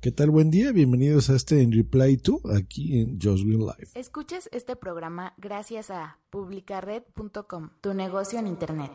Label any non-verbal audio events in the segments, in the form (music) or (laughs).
¿Qué tal? Buen día, bienvenidos a este En Reply to aquí en Just Green Life. Escuchas este programa gracias a publicared.com, tu negocio en internet.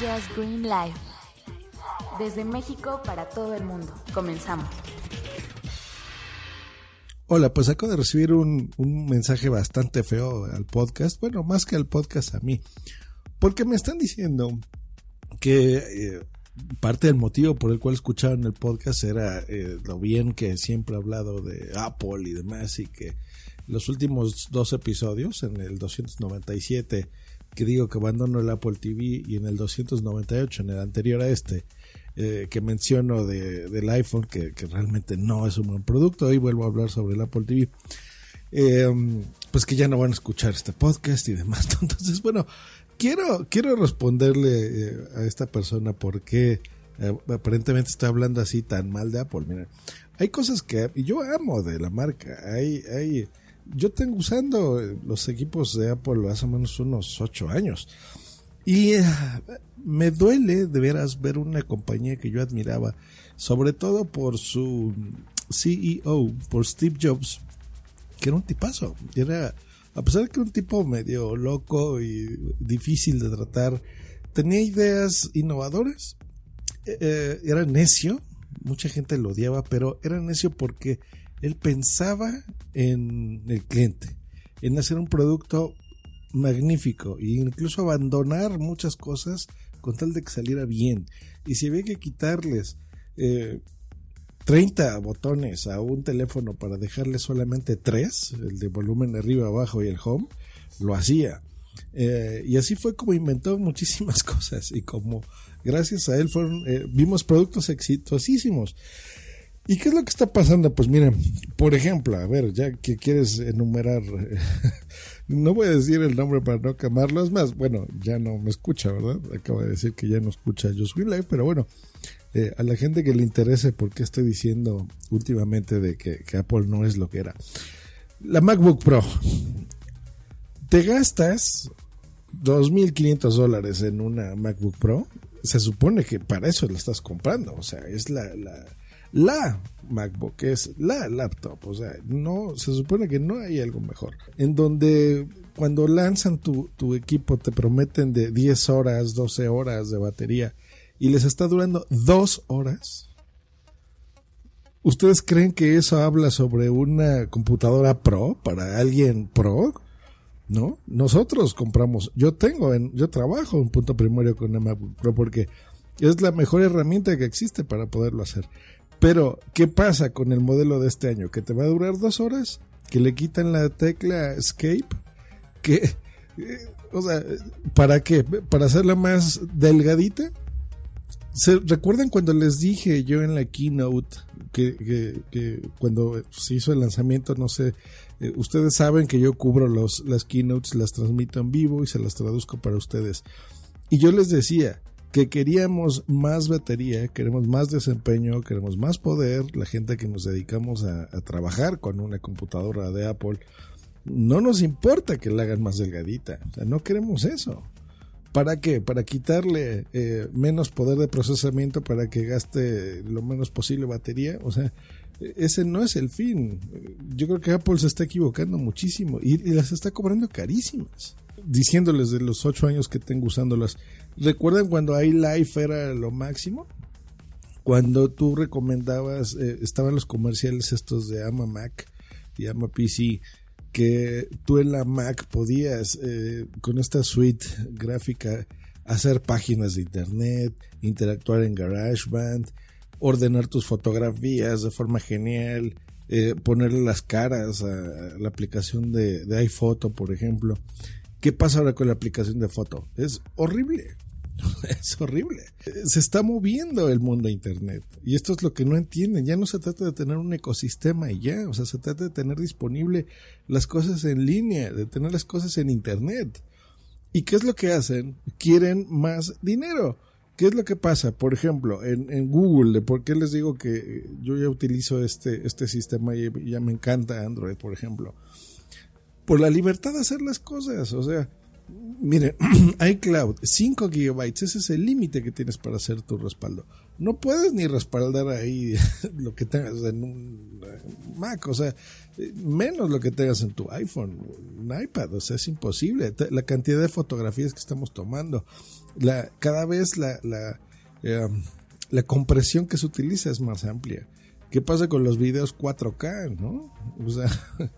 Just Green Life. Desde México para todo el mundo. Comenzamos. Hola, pues acabo de recibir un, un mensaje bastante feo al podcast, bueno, más que al podcast a mí, porque me están diciendo que eh, parte del motivo por el cual escucharon el podcast era eh, lo bien que siempre he hablado de Apple y demás y que los últimos dos episodios, en el 297 que digo que abandono el Apple TV y en el 298, en el anterior a este, eh, que menciono de, del iPhone, que, que, realmente no es un buen producto, hoy vuelvo a hablar sobre el Apple TV, eh, pues que ya no van a escuchar este podcast y demás. (laughs) Entonces, bueno, quiero, quiero responderle eh, a esta persona por qué eh, aparentemente está hablando así tan mal de Apple. Mira, hay cosas que yo amo de la marca. Hay, hay, yo tengo usando los equipos de Apple hace menos unos ocho años. Y uh, me duele de veras ver una compañía que yo admiraba, sobre todo por su CEO, por Steve Jobs, que era un tipazo. Era, a pesar de que era un tipo medio loco y difícil de tratar, tenía ideas innovadoras, eh, era necio, mucha gente lo odiaba, pero era necio porque él pensaba en el cliente, en hacer un producto magnífico e incluso abandonar muchas cosas con tal de que saliera bien. Y si había que quitarles eh, 30 botones a un teléfono para dejarle solamente 3, el de volumen arriba, abajo y el home, lo hacía. Eh, y así fue como inventó muchísimas (laughs) cosas y como gracias a él fueron, eh, vimos productos exitosísimos. ¿Y qué es lo que está pasando? Pues miren, por ejemplo, a ver, ya que quieres enumerar, (laughs) no voy a decir el nombre para no quemarlo, es más, bueno, ya no me escucha, ¿verdad? Acaba de decir que ya no escucha Just Live, pero bueno, eh, a la gente que le interese por qué estoy diciendo últimamente de que, Apple no es lo que era. La MacBook Pro, te gastas 2.500 dólares en una MacBook Pro, se supone que para eso la estás comprando, o sea, es la, la MacBook, es la laptop, o sea, no, se supone que no hay algo mejor, en donde cuando lanzan tu, tu equipo te prometen de 10 horas, 12 horas de batería y les está durando 2 horas. ¿Ustedes creen que eso habla sobre una computadora pro para alguien pro? ¿no? Nosotros compramos, yo tengo, en, yo trabajo en punto primario con una MacBook Pro porque es la mejor herramienta que existe para poderlo hacer. Pero, ¿qué pasa con el modelo de este año? Que te va a durar dos horas, que le quitan la tecla Escape, que, o sea, ¿para qué? ¿Para hacerla más delgadita? ¿Se recuerdan cuando les dije yo en la keynote que cuando se hizo el lanzamiento, no sé, eh, ustedes saben que yo cubro los, las keynotes, las transmito en vivo y se las traduzco para ustedes. Y yo les decía que queríamos más batería, queremos más desempeño, queremos más poder, la gente que nos dedicamos a, trabajar con una computadora de Apple, no nos importa que la hagan más delgadita, o sea, no queremos eso. ¿Para qué? Para quitarle eh, menos poder de procesamiento para que gaste lo menos posible batería. O sea, ese no es el fin. Yo creo que Apple se está equivocando muchísimo y, las está cobrando carísimas. Diciéndoles de los ocho años que tengo usándolas. ¿Recuerdan cuando iLife era lo máximo? Cuando tú recomendabas, eh, estaban los comerciales estos de Ama Mac y Ama PC que tú en la Mac podías eh, con esta suite gráfica hacer páginas de internet, interactuar en GarageBand, ordenar tus fotografías de forma genial, eh, ponerle las caras a la aplicación de, de iPhoto, por ejemplo. ¿Qué pasa ahora con la aplicación de foto? Es horrible. (laughs) es horrible. Se está moviendo el mundo de Internet. Y esto es lo que no entienden. Ya no se trata de tener un ecosistema y ya. O sea, se trata de tener disponible las cosas en línea, de tener las cosas en Internet. ¿Y qué es lo que hacen? Quieren más dinero. ¿Qué es lo que pasa? Por ejemplo, en, Google, ¿por qué les digo que yo ya utilizo este, este sistema y ya me encanta Android, por ejemplo? Por la libertad de hacer las cosas. O sea, Mire, (clears throat) iCloud, 5 gigabytes, ese es el límite que tienes para hacer tu respaldo. no puedes ni respaldar ahí (laughs) lo que tengas en un Mac, o sea, menos lo que tengas en tu iPhone, un iPad, o sea, es imposible. La cantidad de fotografías que estamos tomando, la, cada vez la, la, em, la compresión que se utiliza es más amplia. ¿Qué pasa con los videos 4K, no? O sea, (laughs)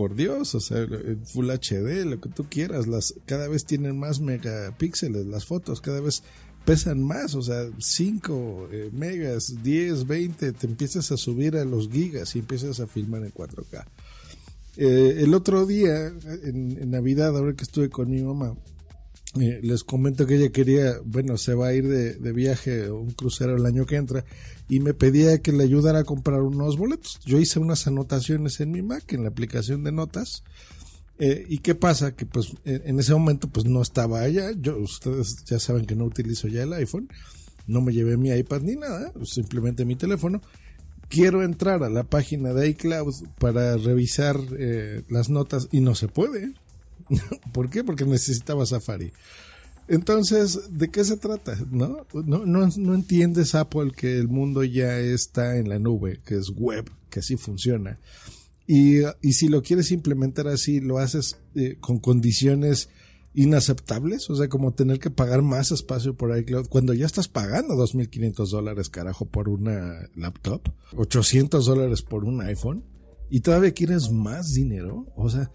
por Dios, o sea, Full HD, lo que tú quieras, las cada vez tienen más megapíxeles las fotos, cada vez pesan más, o sea, 5 eh, megas, 10, 20, te empiezas a subir a los gigas y empiezas a filmar en 4K. Eh, el otro día, en, Navidad, ahora que estuve con mi mamá, eh, les comento que ella quería, bueno, se va a ir de, de viaje, un crucero el año que entra, y me pedía que le ayudara a comprar unos boletos. Yo hice unas anotaciones en mi Mac, en la aplicación de notas, eh, ¿Y qué pasa? Que pues en ese momento pues no estaba allá. Yo, ustedes ya saben que no utilizo ya el iPhone. No me llevé mi iPad ni nada, simplemente mi teléfono. Quiero entrar a la página de iCloud para revisar eh, las notas y no se puede. (laughs) ¿Por qué? Porque necesitaba Safari. Entonces, ¿de qué se trata? ¿No? No, no, no entiendes Apple que el mundo ya está en la nube, que es web, que así funciona y, si lo quieres implementar así, lo haces eh, con condiciones inaceptables, o sea, como tener que pagar más espacio por iCloud cuando ya estás pagando 2.500 dólares, carajo, por una laptop, 800 dólares por un iPhone, y todavía quieres más dinero, o sea,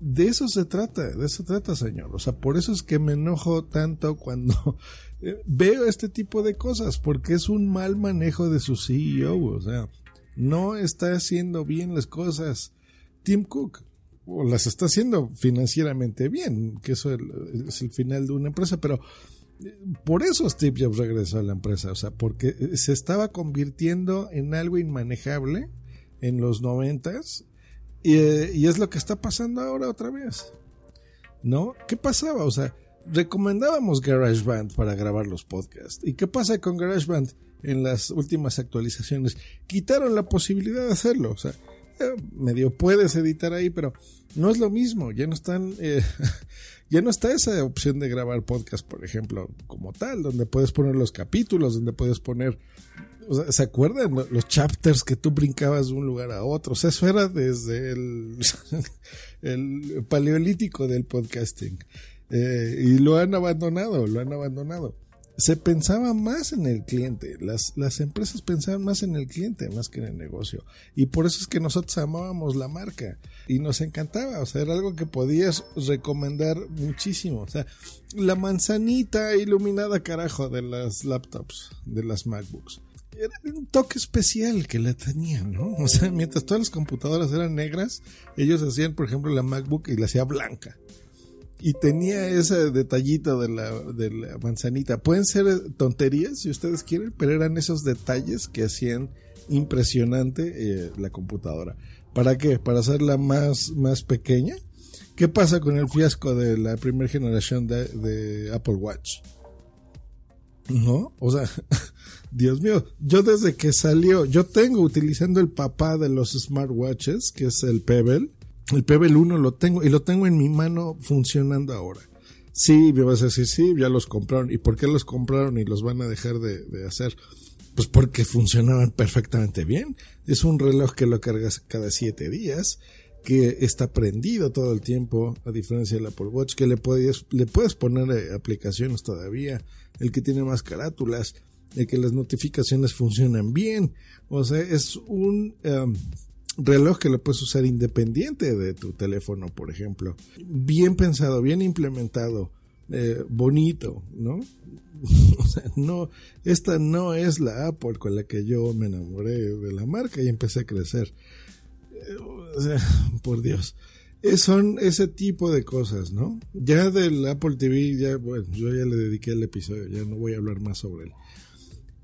de eso se trata, de eso trata, señor. O sea, por eso es que me enojo tanto cuando (laughs) eh, veo este tipo de cosas, porque es un mal manejo de su CEO, o sea, no está haciendo bien las cosas Tim Cook, o las está haciendo financieramente bien, que eso es el final de una empresa, pero eh, por eso Steve Jobs regresó a la empresa, o sea, porque se estaba convirtiendo en algo inmanejable en los noventas y, eh, y es lo que está pasando ahora otra vez. ¿No? ¿Qué pasaba? O sea, recomendábamos GarageBand para grabar los podcasts. ¿Y qué pasa con GarageBand? en las últimas actualizaciones quitaron la posibilidad de hacerlo. O sea, eh, medio puedes editar ahí, pero no es lo mismo. Ya no están, eh, (laughs) ya no está esa opción de grabar podcast, por ejemplo, como tal, donde puedes poner los capítulos, donde puedes poner, o sea, ¿se acuerdan los chapters que tú brincabas de un lugar a otro? O sea, eso era desde (laughs) el, paleolítico del podcasting. Eh, y lo han abandonado, lo han abandonado se pensaba más en el cliente, las, las empresas pensaban más en el cliente más que en el negocio. Y por eso es que nosotros amábamos la marca y nos encantaba, o sea, era algo que podías recomendar muchísimo. O sea, la manzanita iluminada carajo de las laptops, de las MacBooks. Era un toque especial que la tenían, ¿no? O sea, mientras todas las computadoras eran negras, ellos hacían, por ejemplo, la MacBook y la hacía blanca y tenía ese detallito de la, de la manzanita. Pueden ser tonterías si ustedes quieren, pero eran esos detalles que hacían impresionante eh, la computadora. ¿Para qué? ¿Para hacerla más, más pequeña? ¿Qué pasa con el fiasco de la primera generación de, de Apple Watch? ¿No? O sea, (laughs) Dios mío, yo desde que salió, yo tengo utilizando el papá de los smartwatches, que es el Pebble, el Pebble 1 lo tengo y lo tengo en mi mano funcionando ahora. Sí, me vas a decir, sí, ya los compraron. ¿Y por qué los compraron y los van a dejar de, hacer? Pues porque funcionaban perfectamente bien. Es un reloj que lo cargas cada siete días, que está prendido todo el tiempo, a diferencia del Apple Watch, que le puedes, le puedes poner eh, aplicaciones todavía, el que tiene más carátulas, el que las notificaciones funcionan bien. O sea, es un... Em, reloj que lo puedes usar independiente de tu teléfono, por ejemplo. Bien pensado, bien implementado, eh, bonito, ¿no? (laughs) o sea, no, esta no es la Apple con la que yo me enamoré de la marca y empecé a crecer. Eh, o sea, (laughs) por Dios. Eh, son ese tipo de cosas, ¿no? Ya del Apple TV, ya, bueno, yo ya le dediqué el episodio, ya no voy a hablar más sobre él.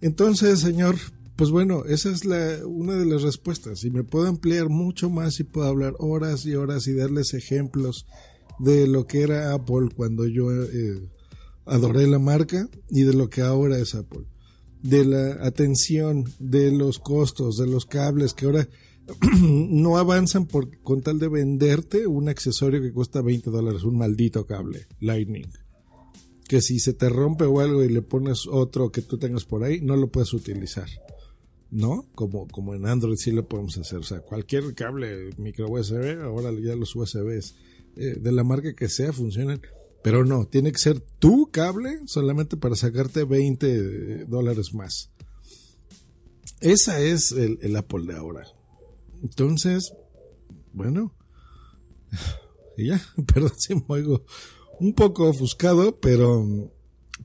Entonces, señor, pues bueno, esa es la, una de las respuestas. Y me puedo ampliar mucho más y puedo hablar horas y horas y darles ejemplos de lo que era Apple cuando yo eh, adoré la marca y de lo que ahora es Apple. De la atención, de los costos, de los cables que ahora (clears throat) no avanzan por, con tal de venderte un accesorio que cuesta 20 dólares, un maldito cable Lightning. Que si se te rompe o algo y le pones otro que tú tengas por ahí, no lo puedes utilizar. ¿No? Como, como en Android sí lo podemos hacer. O sea, cualquier cable micro USB, ahora ya los USBs eh, de la marca que sea funcionan. Pero no, tiene que ser tu cable solamente para sacarte 20 dólares más. Esa es el, el Apple de ahora. Entonces, bueno, (laughs) y ya, (laughs) perdón si me oigo un poco ofuscado, pero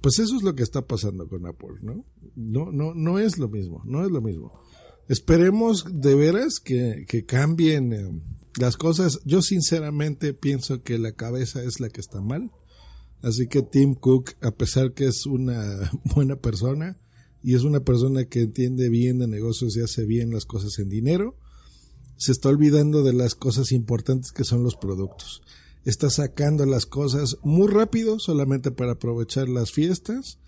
pues eso es lo que está pasando con Apple, ¿no? No, no, no es lo mismo, no es lo mismo. Esperemos de veras que, que cambien eh, las cosas. Yo sinceramente pienso que la cabeza es la que está mal. Así que Tim Cook, a pesar que es una (laughs) buena persona y es una persona que entiende bien de negocios y hace bien las cosas en dinero, se está olvidando de las cosas importantes que son los productos. Está sacando las cosas muy rápido solamente para aprovechar las fiestas.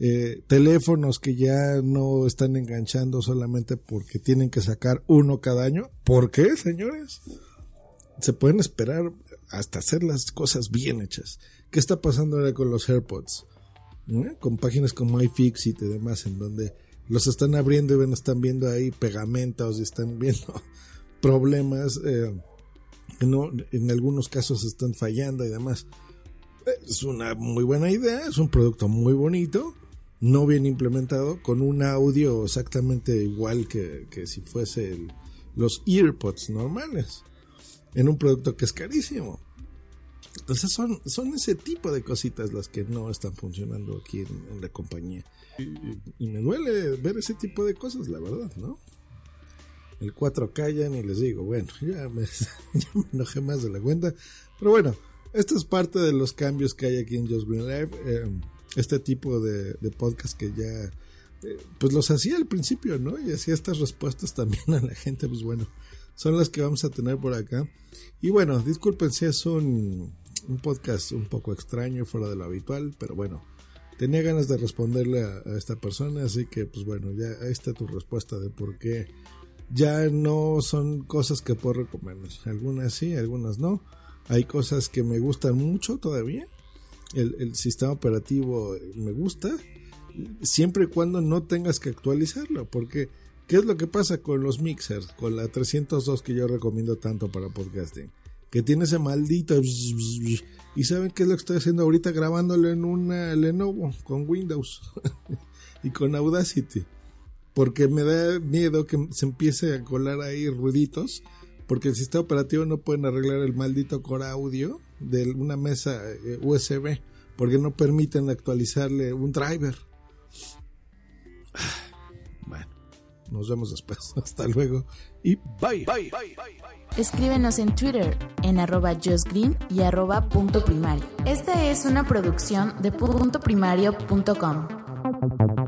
Eh, teléfonos que ya no están enganchando solamente porque tienen que sacar uno cada año. ¿Por qué, señores? Se pueden esperar hasta hacer las cosas bien hechas. ¿Qué está pasando ahora con los AirPods? ¿Eh? Con páginas como iFixit y demás, en donde los están abriendo y ven, están viendo ahí pegamentos y están viendo (laughs) problemas, eh, no, en algunos casos están fallando y demás. Es una muy buena idea, es un producto muy bonito, no bien implementado, con un audio exactamente igual que, que si fuese los EarPods normales, en un producto que es carísimo. Entonces son, son ese tipo de cositas las que no están funcionando aquí en, la compañía. y, me duele ver ese tipo de cosas, la verdad, ¿no? El 4 callan y les digo, bueno, (laughs) ya me, enojé más de la cuenta. Pero bueno, esto es parte de los cambios que hay aquí en Just Green Live. Em, este tipo de, podcast que ya, eh, pues los hacía al principio, ¿no? Y hacía estas respuestas también a la gente, pues bueno, son las que vamos a tener por acá. Y bueno, disculpen si es un, un podcast un poco extraño, fuera de lo habitual, pero bueno, tenía ganas de responderle a, a esta persona, así que pues bueno, ya ahí está tu respuesta de por qué ya no son cosas que puedo recomendar. Algunas sí, algunas no. Hay cosas que me gustan mucho todavía. El, sistema operativo me gusta. Siempre y cuando no tengas que actualizarlo. Porque, ¿qué es lo que pasa con los mixers? Con la 302 que yo recomiendo tanto para podcasting. Que tiene ese maldito... Y saben qué es lo que estoy haciendo ahorita grabándolo en una Lenovo con Windows (laughs) y con Audacity porque me da miedo que se empiece a colar ahí ruiditos, porque el sistema operativo no pueden arreglar el maldito core audio de una mesa eh, USB, porque no permiten actualizarle un driver. (sighs) Bueno, nos vemos después. (laughs) Hasta luego y bye. bye, bye, Escríbenos en Twitter en arroba justgreen y arroba punto primario. Esta es una producción de puntoprimario.com.